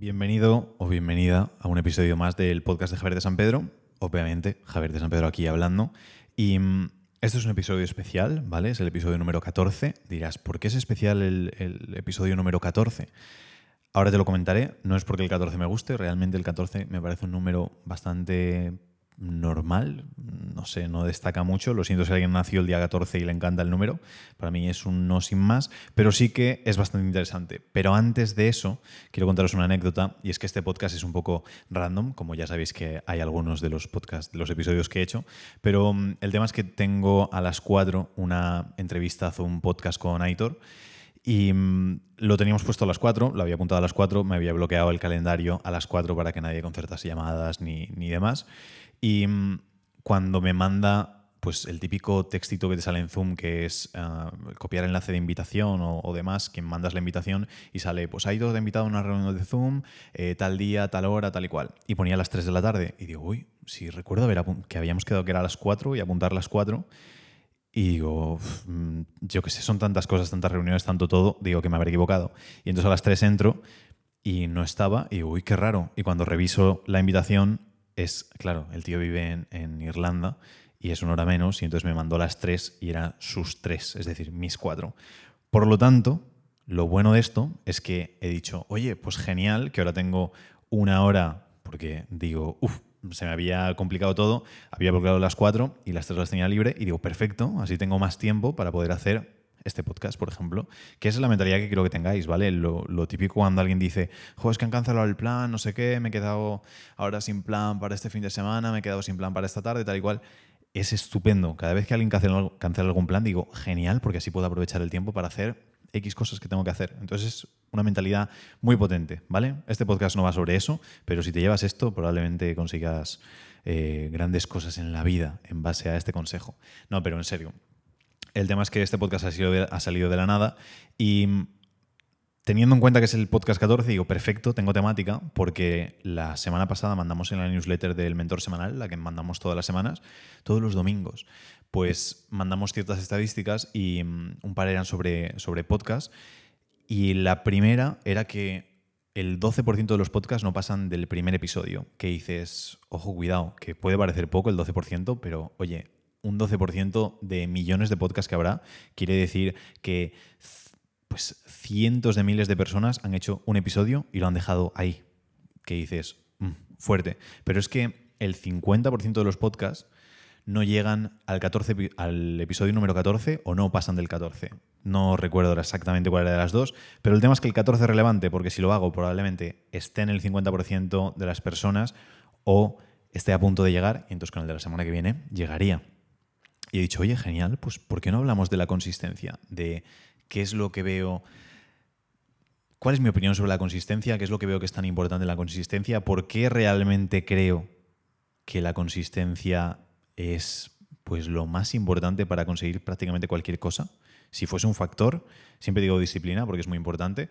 Bienvenido o bienvenida a un episodio más del podcast de Javier de San Pedro. Obviamente, Javier de San Pedro aquí hablando. Y este es un episodio especial, ¿vale? Es el episodio número 14. Dirás, ¿por qué es especial el, el episodio número 14? Ahora te lo comentaré. No es porque el 14 me guste, realmente el 14 me parece un número bastante normal, no sé, no destaca mucho. Lo siento si alguien nació el día 14 y le encanta el número, para mí es un no sin más, pero sí que es bastante interesante. Pero antes de eso, quiero contaros una anécdota y es que este podcast es un poco random, como ya sabéis que hay algunos de los podcasts, de los episodios que he hecho, pero mm, el tema es que tengo a las 4 una entrevista un podcast con Aitor. Y mm, lo teníamos puesto a las 4, lo había apuntado a las 4, me había bloqueado el calendario a las 4 para que nadie concertase llamadas ni, ni demás. Y mm, cuando me manda pues el típico textito que te sale en Zoom, que es uh, copiar enlace de invitación o, o, demás, quien mandas la invitación y sale, pues hay dos de invitado a una reunión de Zoom, eh, tal día, tal hora, tal y cual. Y ponía a las 3 de la tarde. Y digo, uy, si recuerdo ver que habíamos quedado que era a las 4 y apuntar a las 4. Y digo, mm, yo qué sé, son tantas cosas, tantas reuniones, tanto todo, digo que me habré equivocado. Y entonces a las 3 entro y no estaba, y digo, uy, qué raro. Y cuando reviso la invitación, es, claro, el tío vive en, en, Irlanda y es una hora menos, y entonces me mandó las tres y eran sus tres, es decir, mis cuatro. Por lo tanto, lo bueno de esto es que he dicho, oye, pues genial, que ahora tengo una hora, porque digo, uff, se me había complicado todo, había bloqueado las cuatro y las tres las tenía libre, y digo, perfecto, así tengo más tiempo para poder hacer este podcast, por ejemplo, que es la mentalidad que quiero que tengáis, ¿vale? Lo, típico cuando alguien dice, jo, es que han cancelado el plan, no sé qué, me he quedado ahora sin plan para este fin de semana, me he quedado sin plan para esta tarde, tal y cual. Es estupendo. Cada vez que alguien cancela, cancela algún plan, digo, genial, porque así puedo aprovechar el tiempo para hacer X cosas que tengo que hacer. Entonces es una mentalidad muy potente, ¿vale? Este podcast no va sobre eso, pero si te llevas esto, probablemente consigas eh, grandes cosas en la vida en base a este consejo. No, pero en serio, el tema es que este podcast ha, salido de la nada y teniendo en cuenta que es el podcast 14, digo, perfecto, tengo temática, porque la semana pasada mandamos en la newsletter del mentor semanal, la que mandamos todas las semanas, todos los domingos, pues mandamos ciertas estadísticas y um, un par eran sobre, sobre podcast. Y la primera era que el 12% de los podcasts no pasan del primer episodio, que dices, ojo, cuidado, que puede parecer poco el 12%, pero oye, un 12% de millones de podcasts que habrá, quiere decir que pues cientos de miles de personas han hecho un episodio y lo han dejado ahí. Que dices, mmm, fuerte. Pero es que el 50% de los podcasts no llegan al, 14, al episodio número 14 o no pasan del 14. No recuerdo exactamente cuál era de las dos, pero el tema es que el 14 es relevante porque si lo hago probablemente esté en el 50% de las personas o esté a punto de llegar y entonces con el de la semana que viene llegaría. Y he dicho, oye, genial, pues ¿por qué no hablamos de la consistencia? De qué es lo que veo, cuál es mi opinión sobre la consistencia, qué es lo que veo que es tan importante la consistencia, por qué realmente creo que la consistencia es pues lo más importante para conseguir prácticamente cualquier cosa. Si fuese un factor, siempre digo disciplina porque es muy importante,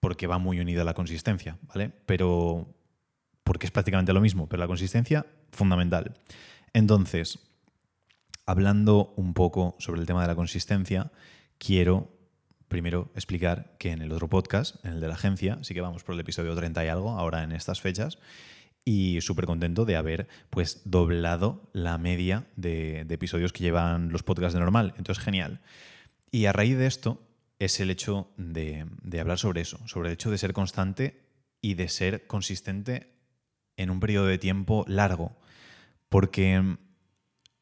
porque va muy unida a la consistencia, ¿vale? Pero porque es prácticamente lo mismo, pero la consistencia fundamental. Entonces, hablando un poco sobre el tema de la consistencia, quiero primero explicar que en el otro podcast, en el de la agencia, sí que vamos por el episodio 30 y algo, ahora en estas fechas, y súper contento de haber pues doblado la media de, episodios que llevan los podcasts de normal. Entonces, genial. Y a raíz de esto es el hecho de, de hablar sobre eso, sobre el hecho de ser constante y de ser consistente en un periodo de tiempo largo. Porque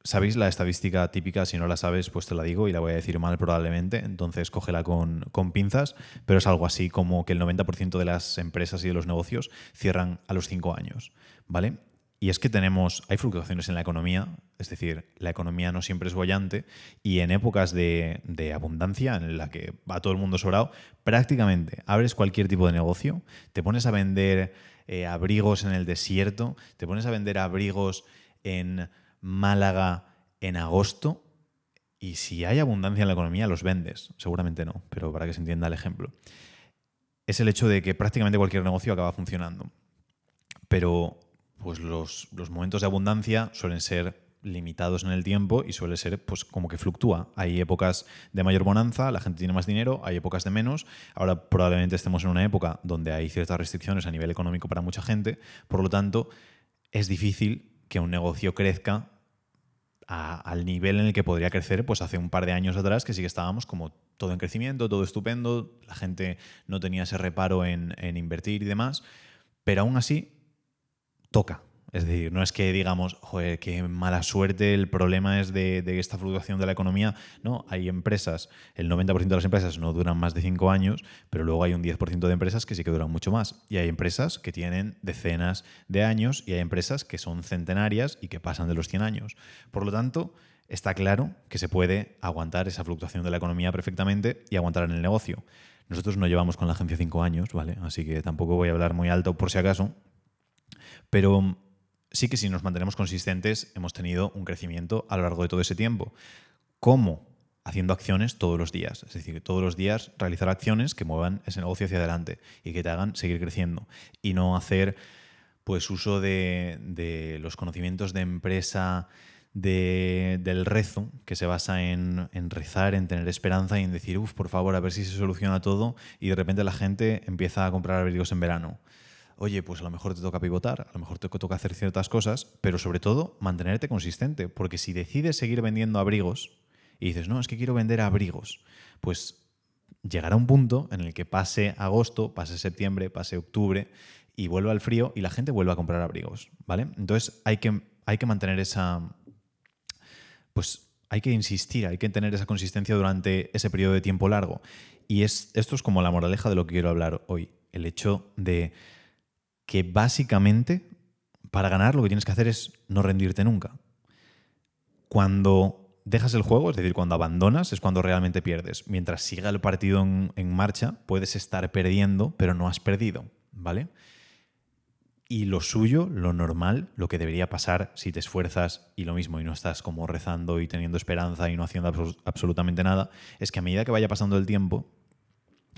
¿Sabéis la estadística típica? Si no la sabes, pues te la digo y la voy a decir mal probablemente, entonces cógela con, con pinzas, pero es algo así como que el 90% de las empresas y de los negocios cierran a los 5 años, ¿vale? Y es que tenemos, hay fluctuaciones en la economía, es decir, la economía no siempre es bollante y en épocas de, de, abundancia en la que va todo el mundo sobrado, prácticamente abres cualquier tipo de negocio, te pones a vender eh, abrigos en el desierto, te pones a vender abrigos en Málaga en agosto y si hay abundancia en la economía los vendes. Seguramente no, pero para que se entienda el ejemplo. Es el hecho de que prácticamente cualquier negocio acaba funcionando. Pero pues los, los momentos de abundancia suelen ser limitados en el tiempo y suele ser pues como que fluctúa. Hay épocas de mayor bonanza, la gente tiene más dinero, hay épocas de menos. Ahora probablemente estemos en una época donde hay ciertas restricciones a nivel económico para mucha gente, por lo tanto es difícil que un negocio crezca al nivel en el que podría crecer pues hace un par de años atrás, que sí que estábamos como todo en crecimiento, todo estupendo, la gente no tenía ese reparo en, en invertir y demás, pero aún así toca, es decir, no es que digamos, joder, qué mala suerte, el problema es de, esta fluctuación de la economía. No, hay empresas, el 90% de las empresas no duran más de 5 años, pero luego hay un 10% de empresas que sí que duran mucho más. Y hay empresas que tienen decenas de años y hay empresas que son centenarias y que pasan de los 100 años. Por lo tanto, está claro que se puede aguantar esa fluctuación de la economía perfectamente y aguantar en el negocio. Nosotros no llevamos con la agencia 5 años, ¿vale? Así que tampoco voy a hablar muy alto por si acaso. Pero sí que si nos mantenemos consistentes hemos tenido un crecimiento a lo largo de todo ese tiempo. ¿Cómo? Haciendo acciones todos los días. Es decir, todos los días realizar acciones que muevan ese negocio hacia adelante y que te hagan seguir creciendo. Y no hacer pues uso de, los conocimientos de empresa del rezo, que se basa en, en, rezar, en tener esperanza y en decir, uff, por favor, a ver si se soluciona todo, y de repente la gente empieza a comprar abrigos en verano oye, pues a lo mejor te toca pivotar, a lo mejor te toca hacer ciertas cosas, pero sobre todo mantenerte consistente, porque si decides seguir vendiendo abrigos y dices, no, es que quiero vender abrigos, pues llegará un punto en el que pase agosto, pase septiembre, pase octubre y vuelva al frío y la gente vuelva a comprar abrigos, ¿vale? Entonces hay que, hay que mantener esa, pues hay que insistir, hay que tener esa consistencia durante ese periodo de tiempo largo. Y es, esto es como la moraleja de lo que quiero hablar hoy, el hecho de que básicamente para ganar lo que tienes que hacer es no rendirte nunca. Cuando dejas el juego, es decir, cuando abandonas, es cuando realmente pierdes. Mientras siga el partido en, marcha, puedes estar perdiendo, pero no has perdido, ¿vale? Y lo suyo, lo normal, lo que debería pasar si te esfuerzas y lo mismo y no estás como rezando y teniendo esperanza y no haciendo absolutamente nada, es que a medida que vaya pasando el tiempo,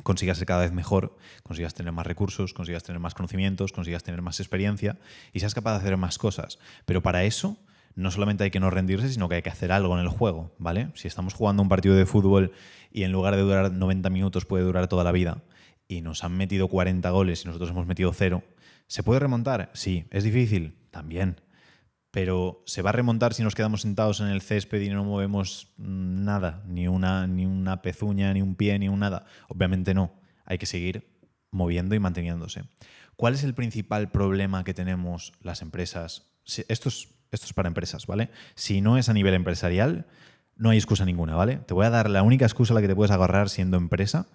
consigas ser cada vez mejor, consigas tener más recursos, consigas tener más conocimientos, consigas tener más experiencia y seas capaz de hacer más cosas. Pero para eso no solamente hay que no rendirse, sino que hay que hacer algo en el juego, ¿vale? Si estamos jugando un partido de fútbol y en lugar de durar 90 minutos puede durar toda la vida y nos han metido 40 goles y nosotros hemos metido cero, ¿se puede remontar? Sí. ¿Es difícil? También pero ¿se va a remontar si nos quedamos sentados en el césped y no movemos nada? Ni una, ni una pezuña, ni un pie, ni un nada. Obviamente no. Hay que seguir moviendo y manteniéndose. ¿Cuál es el principal problema que tenemos las empresas? Esto es, esto es para empresas, ¿vale? Si no es a nivel empresarial, no hay excusa ninguna, ¿vale? Te voy a dar la única excusa a la que te puedes agarrar siendo empresa,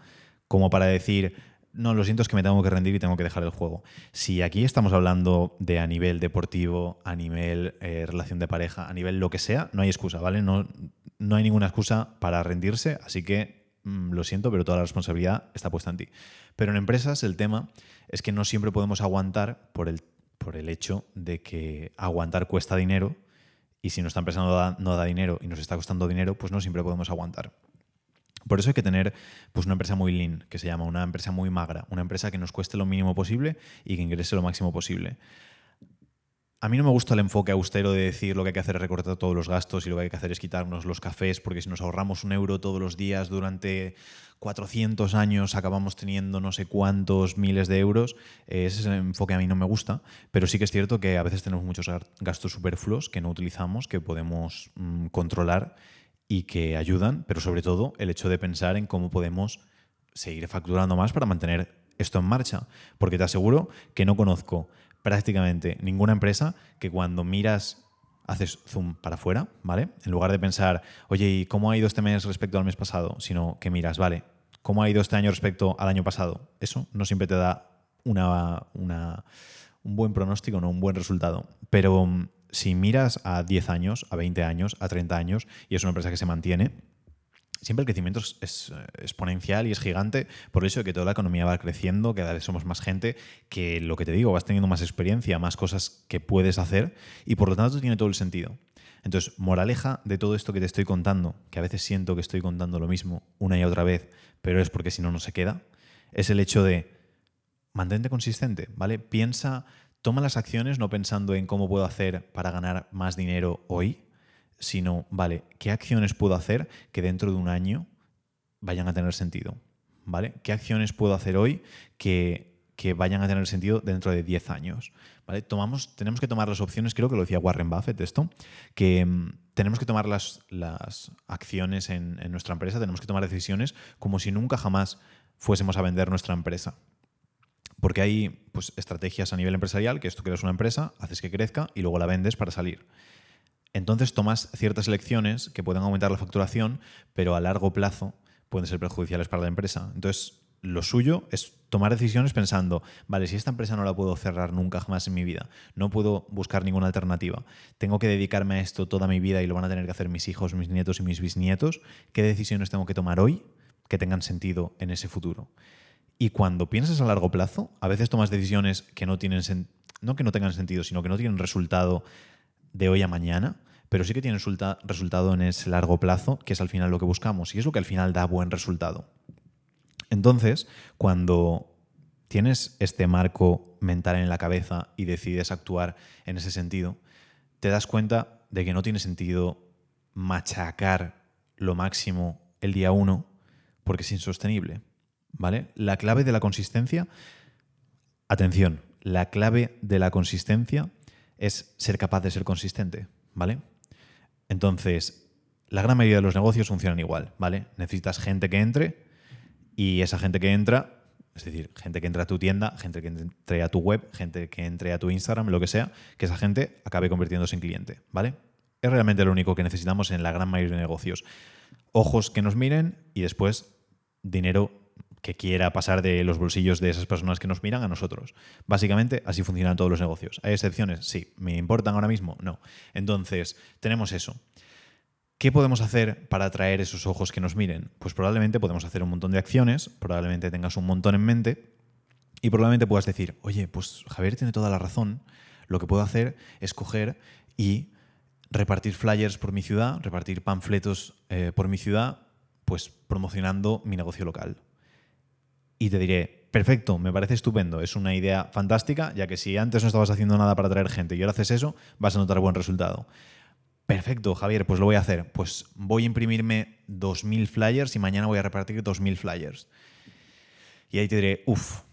como para decir, no, lo siento, es que me tengo que rendir y tengo que dejar el juego. Si aquí estamos hablando de a nivel deportivo, a nivel eh, relación de pareja, a nivel lo que sea, no hay excusa, ¿vale? No, no hay ninguna excusa para rendirse, así que mm, lo siento, pero toda la responsabilidad está puesta en ti. Pero en empresas el tema es que no siempre podemos aguantar por el, por el hecho de que aguantar cuesta dinero y si nuestra empresa no no da dinero y nos está costando dinero, pues no siempre podemos aguantar. Por eso hay que tener pues, una empresa muy lean, que se llama una empresa muy magra, una empresa que nos cueste lo mínimo posible y que ingrese lo máximo posible. A mí no me gusta el enfoque austero de decir lo que hay que hacer es recortar todos los gastos y lo que hay que hacer es quitarnos los cafés, porque si nos ahorramos un euro todos los días durante 400 años acabamos teniendo no sé cuántos miles de euros. Ese es el enfoque a mí no me gusta, pero sí que es cierto que a veces tenemos muchos gastos superfluos que no utilizamos, que podemos mm, controlar y que ayudan, pero sobre todo el hecho de pensar en cómo podemos seguir facturando más para mantener esto en marcha. Porque te aseguro que no conozco prácticamente ninguna empresa que cuando miras haces zoom para afuera, ¿vale? En lugar de pensar, oye, ¿y cómo ha ido este mes respecto al mes pasado? Sino que miras, vale, ¿cómo ha ido este año respecto al año pasado? Eso no siempre te da una, una, un buen pronóstico, no un buen resultado. Pero si miras a 10 años, a 20 años, a 30 años, y es una empresa que se mantiene, siempre el crecimiento es, eh, exponencial y es gigante por eso que toda la economía va creciendo, cada vez somos más gente, que lo que te digo, vas teniendo más experiencia, más cosas que puedes hacer y por lo tanto tiene todo el sentido. Entonces, moraleja de todo esto que te estoy contando, que a veces siento que estoy contando lo mismo una y otra vez, pero es porque si no, no se queda, es el hecho de mantente consistente, ¿vale? Piensa Toma las acciones no pensando en cómo puedo hacer para ganar más dinero hoy, sino, vale, ¿qué acciones puedo hacer que dentro de un año vayan a tener sentido? ¿Vale? ¿Qué acciones puedo hacer hoy que, que vayan a tener sentido dentro de 10 años? ¿Vale? Tenemos que tomar las opciones, creo que lo decía Warren Buffett esto, que mm, tenemos que tomar las, las acciones en nuestra empresa, tenemos que tomar decisiones como si nunca jamás fuésemos a vender nuestra empresa. Porque hay pues, estrategias a nivel empresarial, que esto creas una empresa, haces que crezca y luego la vendes para salir. Entonces tomas ciertas elecciones que pueden aumentar la facturación, pero a largo plazo pueden ser perjudiciales para la empresa. Entonces, lo suyo es tomar decisiones pensando, vale, si esta empresa no la puedo cerrar nunca jamás en mi vida, no puedo buscar ninguna alternativa, tengo que dedicarme a esto toda mi vida y lo van a tener que hacer mis hijos, mis nietos y mis bisnietos, ¿qué decisiones tengo que tomar hoy que tengan sentido en ese futuro? Y cuando piensas a largo plazo, a veces tomas decisiones que no tienen no que no tengan sentido, sino que no tienen resultado de hoy a mañana, pero sí que tienen resultado en ese largo plazo, que es al final lo que buscamos y es lo que al final da buen resultado. Entonces, cuando tienes este marco mental en la cabeza y decides actuar en ese sentido, te das cuenta de que no tiene sentido machacar lo máximo el día uno porque es insostenible. ¿Vale? La clave de la consistencia, atención, la clave de la consistencia es ser capaz de ser consistente, ¿vale? Entonces, la gran mayoría de los negocios funcionan igual, ¿vale? Necesitas gente que entre y esa gente que entra, es decir, gente que entra a tu tienda, gente que entre a tu web, gente que entre a tu Instagram, lo que sea, que esa gente acabe convirtiéndose en cliente, ¿vale? Es realmente lo único que necesitamos en la gran mayoría de negocios. Ojos que nos miren y después dinero que quiera pasar de los bolsillos de esas personas que nos miran a nosotros. Básicamente, así funcionan todos los negocios. ¿Hay excepciones? Sí. ¿Me importan ahora mismo? No. Entonces, tenemos eso. ¿Qué podemos hacer para atraer esos ojos que nos miren? Pues probablemente podemos hacer un montón de acciones, probablemente tengas un montón en mente y probablemente puedas decir, oye, pues Javier tiene toda la razón, lo que puedo hacer es coger y repartir flyers por mi ciudad, repartir panfletos eh, por mi ciudad, pues promocionando mi negocio local y te diré, perfecto, me parece estupendo, es una idea fantástica, ya que si antes no estabas haciendo nada para atraer gente y ahora haces eso, vas a notar buen resultado. Perfecto, Javier, pues lo voy a hacer. Pues voy a imprimirme 2.000 flyers y mañana voy a repartir 2.000 flyers. Y ahí te diré, uff,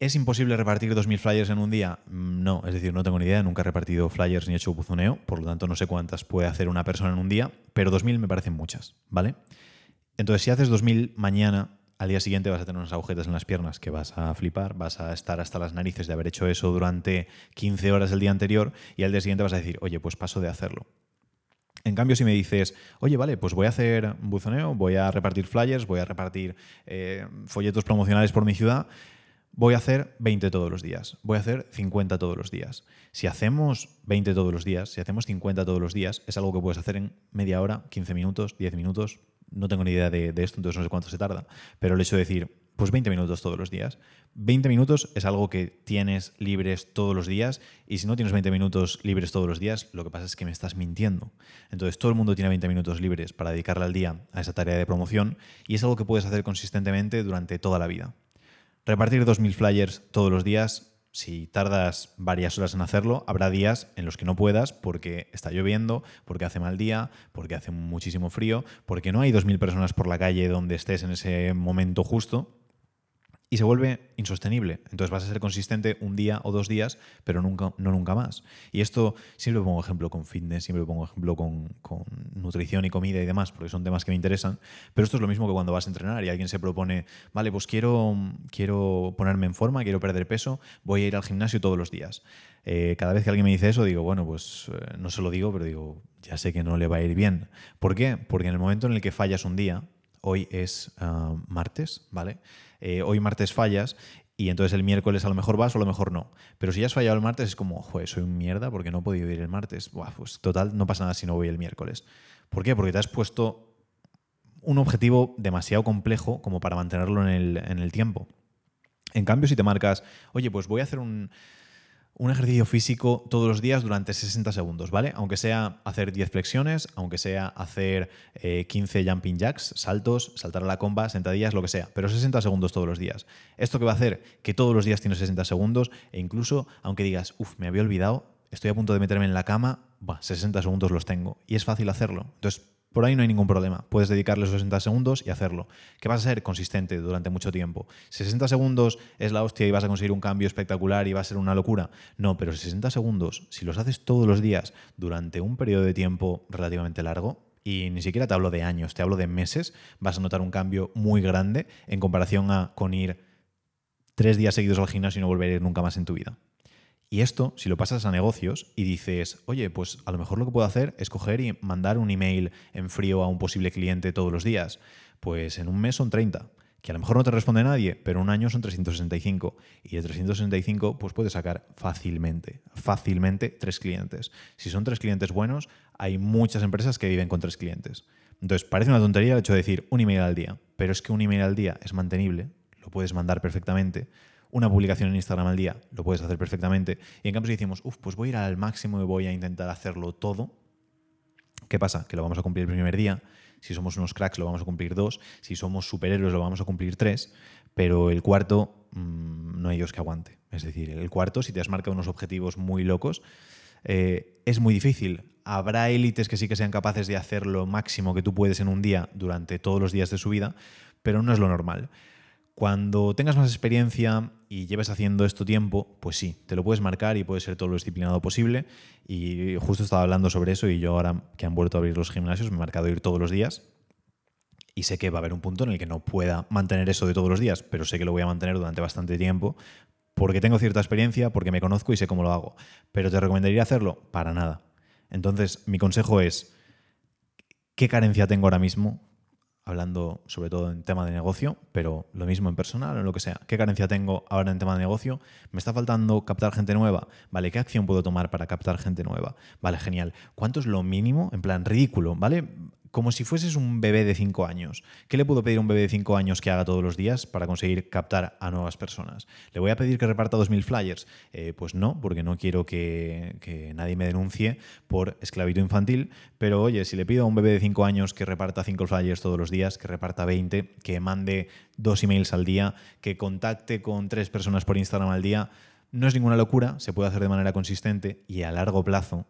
¿es imposible repartir 2.000 flyers en un día? Mm, no, es decir, no tengo ni idea, nunca he repartido flyers ni he hecho buzoneo, por lo tanto no sé cuántas puede hacer una persona en un día, pero 2.000 me parecen muchas, ¿vale? Entonces, si haces 2.000 mañana al día siguiente vas a tener unas agujetas en las piernas que vas a flipar, vas a estar hasta las narices de haber hecho eso durante 15 horas el día anterior y al día siguiente vas a decir, oye, pues paso de hacerlo. En cambio, si me dices, oye, vale, pues voy a hacer buzoneo, voy a repartir flyers, voy a repartir eh, folletos promocionales por mi ciudad, voy a hacer 20 todos los días, voy a hacer 50 todos los días. Si hacemos 20 todos los días, si hacemos 50 todos los días, es algo que puedes hacer en media hora, 15 minutos, 10 minutos, no tengo ni idea de, esto, entonces no sé cuánto se tarda, pero el hecho de decir, pues 20 minutos todos los días. 20 minutos es algo que tienes libres todos los días y si no tienes 20 minutos libres todos los días, lo que pasa es que me estás mintiendo. Entonces todo el mundo tiene 20 minutos libres para dedicarle al día a esa tarea de promoción y es algo que puedes hacer consistentemente durante toda la vida. Repartir 2.000 flyers todos los días si tardas varias horas en hacerlo, habrá días en los que no puedas porque está lloviendo, porque hace mal día, porque hace muchísimo frío, porque no hay 2.000 personas por la calle donde estés en ese momento justo y se vuelve insostenible. Entonces vas a ser consistente un día o dos días, pero nunca, no nunca más. Y esto siempre pongo ejemplo con fitness, siempre pongo ejemplo con, con, nutrición y comida y demás, porque son temas que me interesan. Pero esto es lo mismo que cuando vas a entrenar y alguien se propone, vale, pues quiero, quiero ponerme en forma, quiero perder peso, voy a ir al gimnasio todos los días. Eh, cada vez que alguien me dice eso, digo, bueno, pues eh, no se lo digo, pero digo, ya sé que no le va a ir bien. ¿Por qué? Porque en el momento en el que fallas un día, hoy es ah, martes, ¿vale? Eh, hoy martes fallas y entonces el miércoles a lo mejor vas o a lo mejor no. Pero si ya has fallado el martes es como, joder, soy un mierda porque no he podido ir el martes. Buah, pues total, no pasa nada si no voy el miércoles. ¿Por qué? Porque te has puesto un objetivo demasiado complejo como para mantenerlo en el, en el tiempo. En cambio, si te marcas, oye, pues voy a hacer un un ejercicio físico todos los días durante 60 segundos, ¿vale? Aunque sea hacer 10 flexiones, aunque sea hacer 15 eh, jumping jacks, saltos, saltar a la comba, sentadillas, lo que sea, pero 60 segundos todos los días. ¿Esto que va a hacer? Que todos los días tienes 60 segundos e incluso, aunque digas, uff, me había olvidado, estoy a punto de meterme en la cama, bah, 60 segundos los tengo y es fácil hacerlo. Entonces, por ahí no hay ningún problema. Puedes dedicarle esos 60 segundos y hacerlo. Que vas a ser consistente durante mucho tiempo. 60 segundos es la hostia y vas a conseguir un cambio espectacular y va a ser una locura. No, pero 60 segundos, si los haces todos los días durante un periodo de tiempo relativamente largo, y ni siquiera te hablo de años, te hablo de meses, vas a notar un cambio muy grande en comparación a con ir tres días seguidos al gimnasio y no volver a ir nunca más en tu vida. Y esto, si lo pasas a negocios y dices, oye, pues a lo mejor lo que puedo hacer es coger y mandar un email en frío a un posible cliente todos los días, pues en un mes son 30, que a lo mejor no te responde nadie, pero un año son 365. Y de 365, pues puedes sacar fácilmente, fácilmente tres clientes. Si son tres clientes buenos, hay muchas empresas que viven con tres clientes. Entonces, parece una tontería el hecho de decir un email al día, pero es que un email al día es mantenible, lo puedes mandar perfectamente una publicación en Instagram al día, lo puedes hacer perfectamente. Y en cambio si decimos, uff, pues voy a ir al máximo y voy a intentar hacerlo todo, ¿qué pasa? Que lo vamos a cumplir el primer día. Si somos unos cracks lo vamos a cumplir dos. Si somos superhéroes lo vamos a cumplir tres. Pero el cuarto mmm, no hay Dios que aguante. Es decir, el cuarto, si te has marcado unos objetivos muy locos, eh, es muy difícil. Habrá élites que sí que sean capaces de hacer lo máximo que tú puedes en un día durante todos los días de su vida, pero no es lo normal. Cuando tengas más experiencia y lleves haciendo esto tiempo, pues sí, te lo puedes marcar y puedes ser todo lo disciplinado posible. Y justo estaba hablando sobre eso y yo ahora que han vuelto a abrir los gimnasios me he marcado ir todos los días. Y sé que va a haber un punto en el que no pueda mantener eso de todos los días, pero sé que lo voy a mantener durante bastante tiempo porque tengo cierta experiencia, porque me conozco y sé cómo lo hago. Pero te recomendaría hacerlo para nada. Entonces, mi consejo es, ¿qué carencia tengo ahora mismo hablando sobre todo en tema de negocio, pero lo mismo en personal o en lo que sea. ¿Qué carencia tengo ahora en tema de negocio? ¿Me está faltando captar gente nueva? Vale, ¿qué acción puedo tomar para captar gente nueva? Vale, genial. ¿Cuánto es lo mínimo? En plan, ridículo, ¿vale? Como si fueses un bebé de 5 años. ¿Qué le puedo pedir a un bebé de 5 años que haga todos los días para conseguir captar a nuevas personas? ¿Le voy a pedir que reparta 2.000 flyers? Eh, pues no, porque no quiero que, nadie me denuncie por esclavitud infantil. Pero oye, si le pido a un bebé de 5 años que reparta 5 flyers todos los días, que reparta 20, que mande dos emails al día, que contacte con tres personas por Instagram al día, no es ninguna locura, se puede hacer de manera consistente y a largo plazo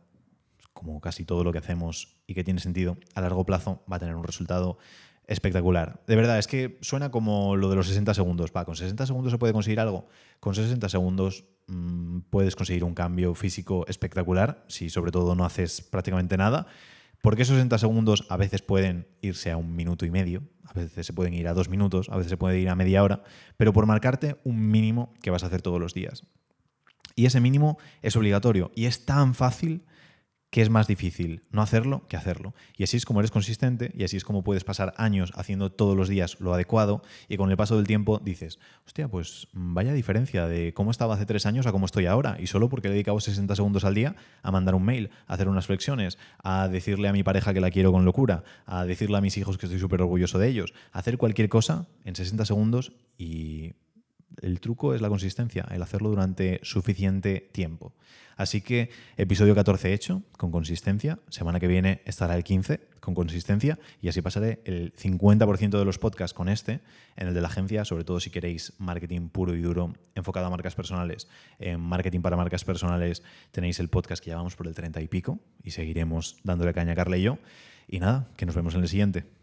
como casi todo lo que hacemos y que tiene sentido, a largo plazo va a tener un resultado espectacular. De verdad, es que suena como lo de los 60 segundos. Con 60 segundos se puede conseguir algo. Con 60 segundos mmm, puedes conseguir un cambio físico espectacular, si sobre todo no haces prácticamente nada. Porque esos 60 segundos a veces pueden irse a un minuto y medio, a veces se pueden ir a dos minutos, a veces se puede ir a media hora, pero por marcarte un mínimo que vas a hacer todos los días. Y ese mínimo es obligatorio y es tan fácil que es más difícil no hacerlo que hacerlo. Y así es como eres consistente y así es como puedes pasar años haciendo todos los días lo adecuado y con el paso del tiempo dices, hostia, pues vaya diferencia de cómo estaba hace tres años a cómo estoy ahora. Y solo porque he dedicado 60 segundos al día a mandar un mail, a hacer unas flexiones, a decirle a mi pareja que la quiero con locura, a decirle a mis hijos que estoy súper orgulloso de ellos, a hacer cualquier cosa en 60 segundos y el truco es la consistencia, el hacerlo durante suficiente tiempo. Así que episodio 14 hecho, con consistencia. Semana que viene estará el 15 con consistencia y así pasaré el 50% de los podcasts con este en el de la agencia, sobre todo si queréis marketing puro y duro enfocado a marcas personales. En marketing para marcas personales tenéis el podcast que llevamos por el 30 y pico y seguiremos dándole caña a Carla y yo. Y nada, que nos vemos en el siguiente.